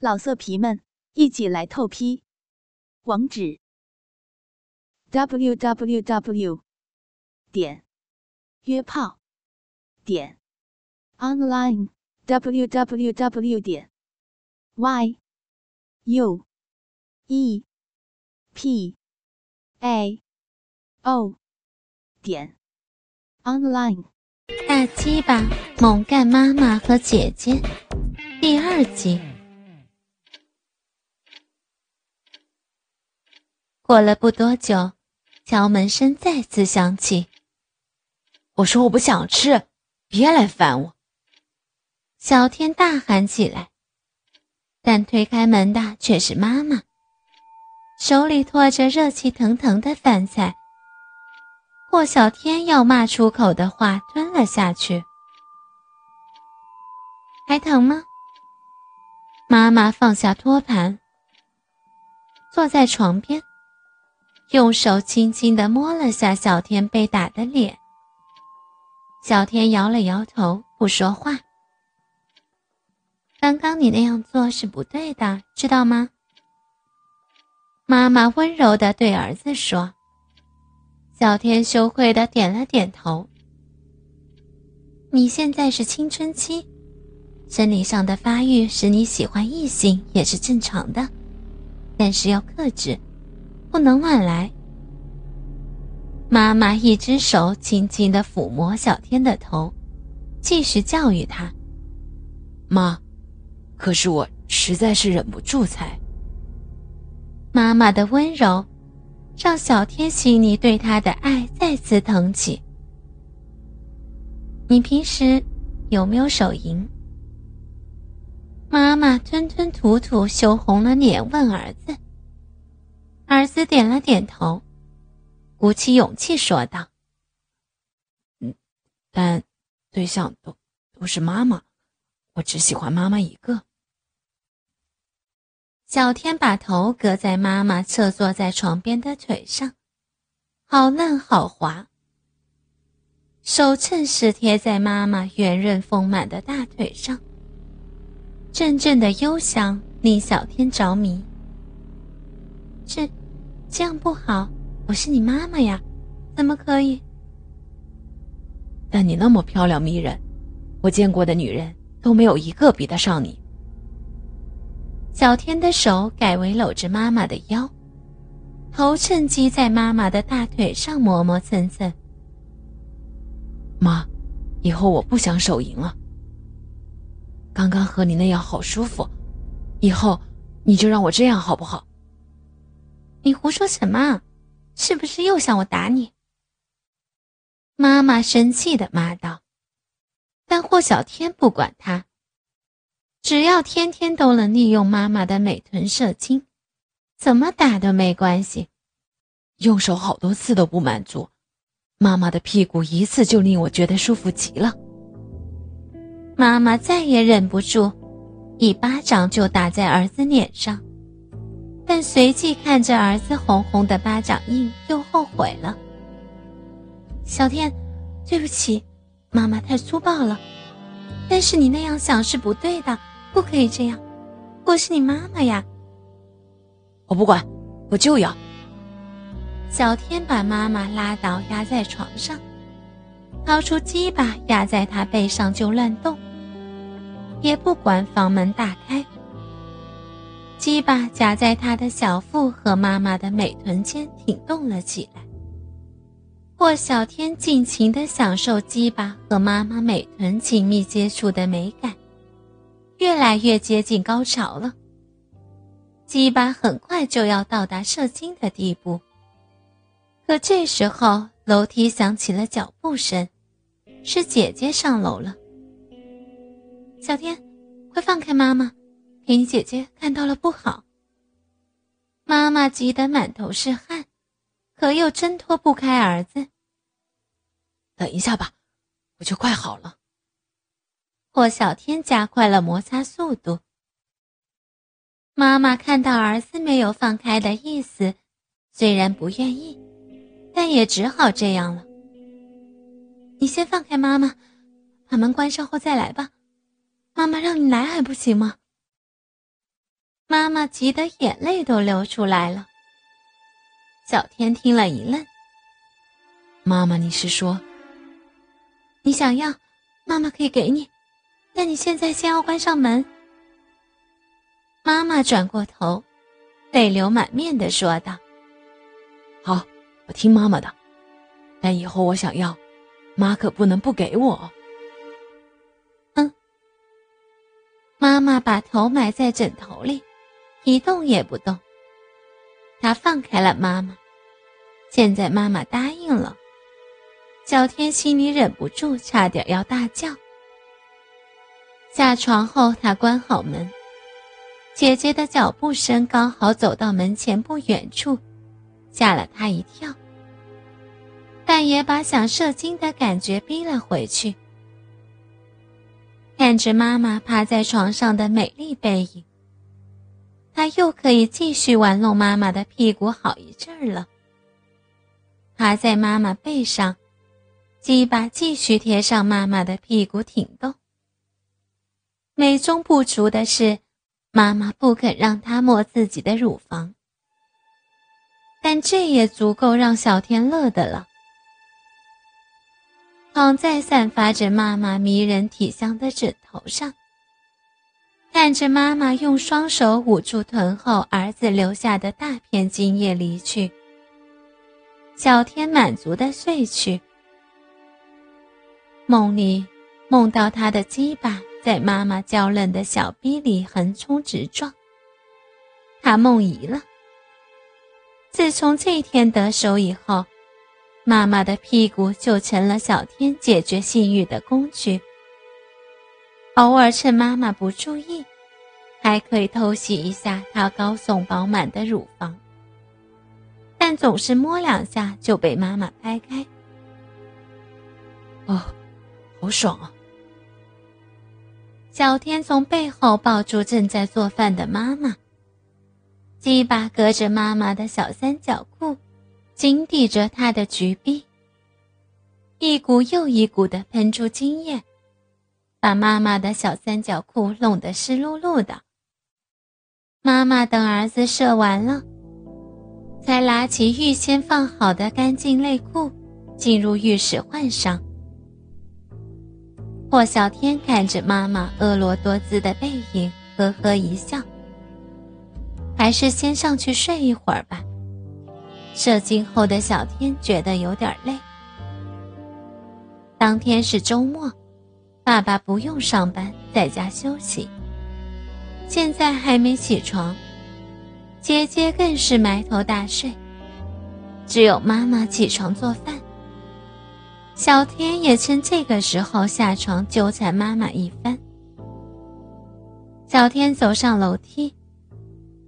老色皮们，一起来透批！网址：w w w 点约炮点 online w w w 点 y u e p a o 点 online。大鸡巴猛干妈妈和姐姐第二集。过了不多久，敲门声再次响起。我说我不想吃，别来烦我！小天大喊起来，但推开门的却是妈妈，手里托着热气腾腾的饭菜。霍小天要骂出口的话吞了下去。还疼吗？妈妈放下托盘，坐在床边。用手轻轻地摸了下小天被打的脸，小天摇了摇头，不说话。刚刚你那样做是不对的，知道吗？妈妈温柔地对儿子说。小天羞愧地点了点头。你现在是青春期，生理上的发育使你喜欢异性也是正常的，但是要克制。不能乱来。妈妈一只手轻轻的抚摸小天的头，继续教育他：“妈，可是我实在是忍不住才……”妈妈的温柔，让小天心里对他的爱再次腾起。你平时有没有手淫？妈妈吞吞吐吐，羞红了脸问儿子。儿子点了点头，鼓起勇气说道：“嗯，但对象都都是妈妈，我只喜欢妈妈一个。”小天把头搁在妈妈侧坐在床边的腿上，好嫩好滑，手趁势贴在妈妈圆润丰满的大腿上，阵阵的幽香令小天着迷。这。这样不好，我是你妈妈呀，怎么可以？但你那么漂亮迷人，我见过的女人都没有一个比得上你。小天的手改为搂着妈妈的腰，头趁机在妈妈的大腿上磨磨蹭蹭。妈，以后我不想手淫了。刚刚和你那样好舒服，以后你就让我这样好不好？你胡说什么？是不是又想我打你？妈妈生气的骂道。但霍小天不管他，只要天天都能利用妈妈的美臀射精，怎么打都没关系。用手好多次都不满足，妈妈的屁股一次就令我觉得舒服极了。妈妈再也忍不住，一巴掌就打在儿子脸上。但随即看着儿子红红的巴掌印，又后悔了。小天，对不起，妈妈太粗暴了。但是你那样想是不对的，不可以这样。我是你妈妈呀。我不管，我就要。小天把妈妈拉倒，压在床上，掏出鸡巴压在她背上就乱动，也不管房门大开。鸡巴夹在他的小腹和妈妈的美臀间挺动了起来。霍小天尽情地享受鸡巴和妈妈美臀亲密接触的美感，越来越接近高潮了。鸡巴很快就要到达射精的地步，可这时候楼梯响起了脚步声，是姐姐上楼了。小天，快放开妈妈！给你姐姐看到了不好。妈妈急得满头是汗，可又挣脱不开儿子。等一下吧，我就快好了。霍小天加快了摩擦速度。妈妈看到儿子没有放开的意思，虽然不愿意，但也只好这样了。你先放开妈妈，把门关上后再来吧。妈妈让你来还不行吗？妈妈急得眼泪都流出来了。小天听了一愣：“妈妈，你是说你想要？妈妈可以给你，但你现在先要关上门。”妈妈转过头，泪流满面的说道：“好，我听妈妈的，但以后我想要，妈可不能不给我。”嗯。妈妈把头埋在枕头里，一动也不动。他放开了妈妈。现在妈妈答应了，小天心里忍不住，差点要大叫。下床后，他关好门。姐姐的脚步声刚好走到门前不远处，吓了他一跳，但也把想射精的感觉逼了回去。看着妈妈趴在床上的美丽背影，他又可以继续玩弄妈妈的屁股好一阵儿了。趴在妈妈背上，鸡巴继续贴上妈妈的屁股挺动。美中不足的是。妈妈不肯让他摸自己的乳房，但这也足够让小天乐的了。躺在散发着妈妈迷人体香的枕头上，看着妈妈用双手捂住臀后儿子留下的大片精液离去，小天满足的睡去。梦里梦到他的鸡巴。在妈妈娇嫩的小臂里横冲直撞，他梦遗了。自从这天得手以后，妈妈的屁股就成了小天解决性欲的工具。偶尔趁妈妈不注意，还可以偷袭一下她高耸饱满的乳房，但总是摸两下就被妈妈拍开。哦，好爽啊！小天从背后抱住正在做饭的妈妈，鸡巴隔着妈妈的小三角裤，紧抵着她的橘臂，一股又一股的喷出精液，把妈妈的小三角裤弄得湿漉漉的。妈妈等儿子射完了，才拿起预先放好的干净内裤，进入浴室换上。霍小天看着妈妈婀娜多姿的背影，呵呵一笑。还是先上去睡一会儿吧。射精后的小天觉得有点累。当天是周末，爸爸不用上班，在家休息。现在还没起床，姐姐更是埋头大睡，只有妈妈起床做饭。小天也趁这个时候下床纠缠妈妈一番。小天走上楼梯，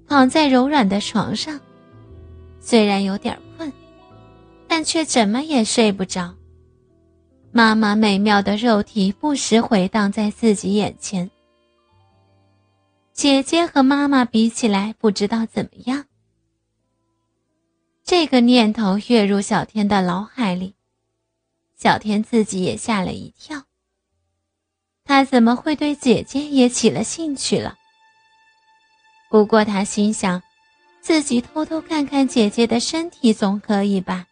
躺在柔软的床上，虽然有点困，但却怎么也睡不着。妈妈美妙的肉体不时回荡在自己眼前。姐姐和妈妈比起来，不知道怎么样。这个念头跃入小天的脑海里。小天自己也吓了一跳。他怎么会对姐姐也起了兴趣了？不过他心想，自己偷偷看看姐姐的身体总可以吧。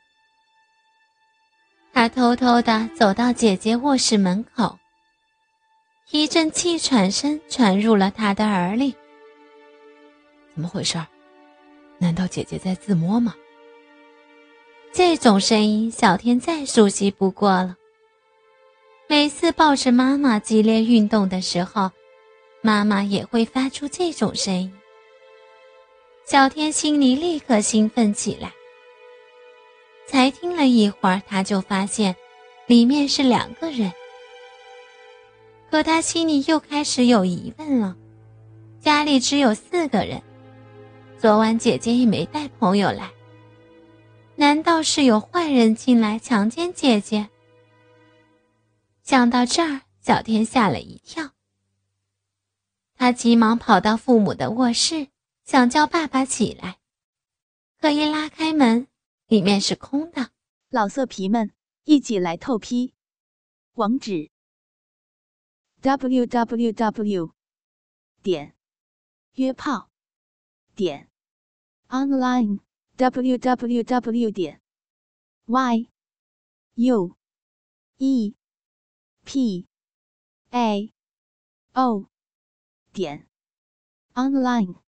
他偷偷的走到姐姐卧室门口，一阵气喘声传入了他的耳里。怎么回事？难道姐姐在自摸吗？这种声音，小天再熟悉不过了。每次抱着妈妈激烈运动的时候，妈妈也会发出这种声音。小天心里立刻兴奋起来。才听了一会儿，他就发现里面是两个人。可他心里又开始有疑问了：家里只有四个人，昨晚姐姐也没带朋友来。难道是有坏人进来强奸姐姐？想到这儿，小天吓了一跳。他急忙跑到父母的卧室，想叫爸爸起来，可一拉开门，里面是空的老色皮们一起来透批网址 www 点约炮点 online www 点 yue pao 点 online